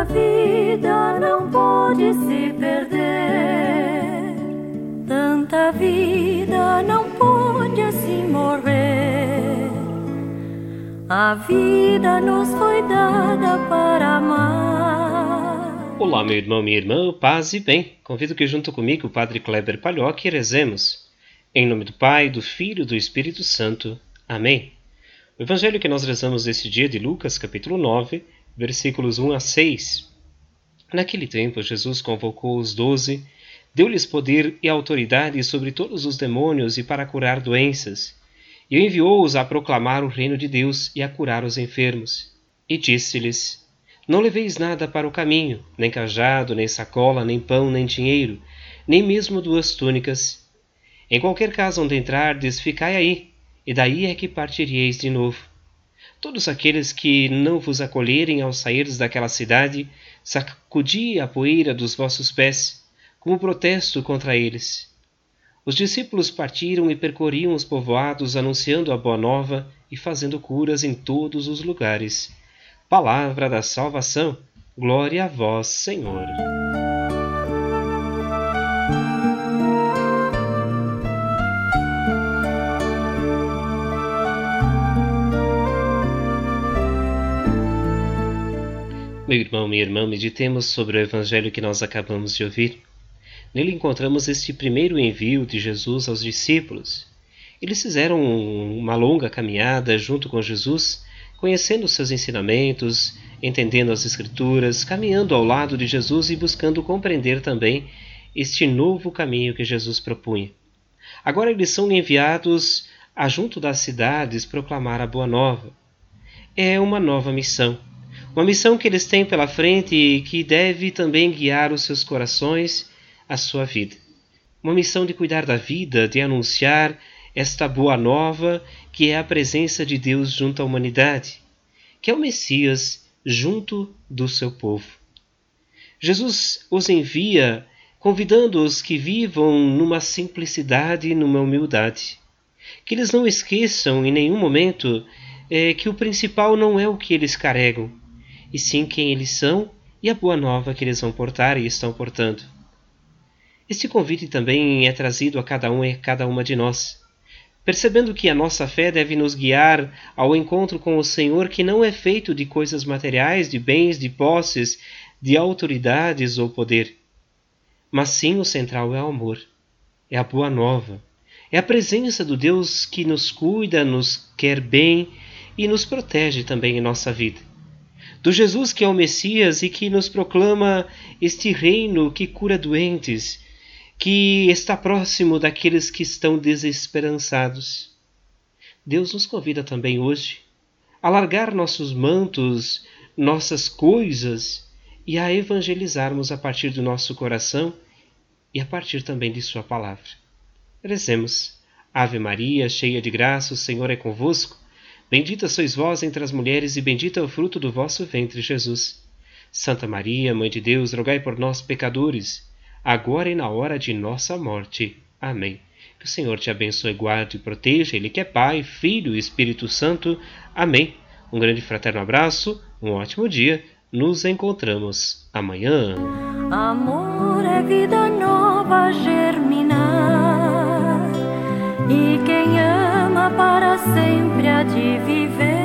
Tanta vida não pode se perder. Tanta vida não pode assim morrer. A vida nos foi dada para amar. Olá, meu irmão, minha irmã, paz e bem. Convido que junto comigo o Padre Kleber Palhoque rezemos. Em nome do Pai, do Filho e do Espírito Santo. Amém. O evangelho que nós rezamos este dia de Lucas, capítulo 9, versículos 1 a 6. Naquele tempo, Jesus convocou os doze, deu-lhes poder e autoridade sobre todos os demônios e para curar doenças, e enviou-os a proclamar o reino de Deus e a curar os enfermos. E disse-lhes: Não leveis nada para o caminho, nem cajado, nem sacola, nem pão, nem dinheiro, nem mesmo duas túnicas. Em qualquer casa onde entrardes, ficai aí, e daí é que partiríeis de novo. Todos aqueles que não vos acolherem ao sairdes daquela cidade, sacudi a poeira dos vossos pés, como protesto contra eles. Os discípulos partiram e percorriam os povoados, anunciando a boa nova e fazendo curas em todos os lugares. Palavra da salvação. Glória a vós, Senhor. Meu irmão, minha irmã, meditemos sobre o evangelho que nós acabamos de ouvir. Nele encontramos este primeiro envio de Jesus aos discípulos. Eles fizeram uma longa caminhada junto com Jesus, conhecendo seus ensinamentos, entendendo as Escrituras, caminhando ao lado de Jesus e buscando compreender também este novo caminho que Jesus propunha. Agora eles são enviados a junto das cidades proclamar a boa nova. É uma nova missão uma missão que eles têm pela frente e que deve também guiar os seus corações, a sua vida. Uma missão de cuidar da vida, de anunciar esta boa nova que é a presença de Deus junto à humanidade, que é o Messias junto do seu povo. Jesus os envia convidando-os que vivam numa simplicidade e numa humildade. Que eles não esqueçam em nenhum momento é, que o principal não é o que eles carregam, e sim quem eles são e a boa nova que eles vão portar e estão portando. Este convite também é trazido a cada um e cada uma de nós, percebendo que a nossa fé deve nos guiar ao encontro com o Senhor que não é feito de coisas materiais, de bens, de posses, de autoridades ou poder. Mas sim o central é o amor, é a boa nova, é a presença do Deus que nos cuida, nos quer bem e nos protege também em nossa vida do Jesus que é o Messias e que nos proclama este reino que cura doentes, que está próximo daqueles que estão desesperançados. Deus nos convida também hoje a largar nossos mantos, nossas coisas e a evangelizarmos a partir do nosso coração e a partir também de Sua palavra. Rezemos. Ave Maria, cheia de graça, o Senhor é convosco. Bendita sois vós entre as mulheres, e bendito é o fruto do vosso ventre, Jesus. Santa Maria, Mãe de Deus, rogai por nós, pecadores, agora e na hora de nossa morte. Amém. Que o Senhor te abençoe, guarde e proteja, Ele que é Pai, Filho e Espírito Santo. Amém. Um grande fraterno abraço, um ótimo dia. Nos encontramos amanhã. Amor é vida nova germinar. E quem para sempre há de viver,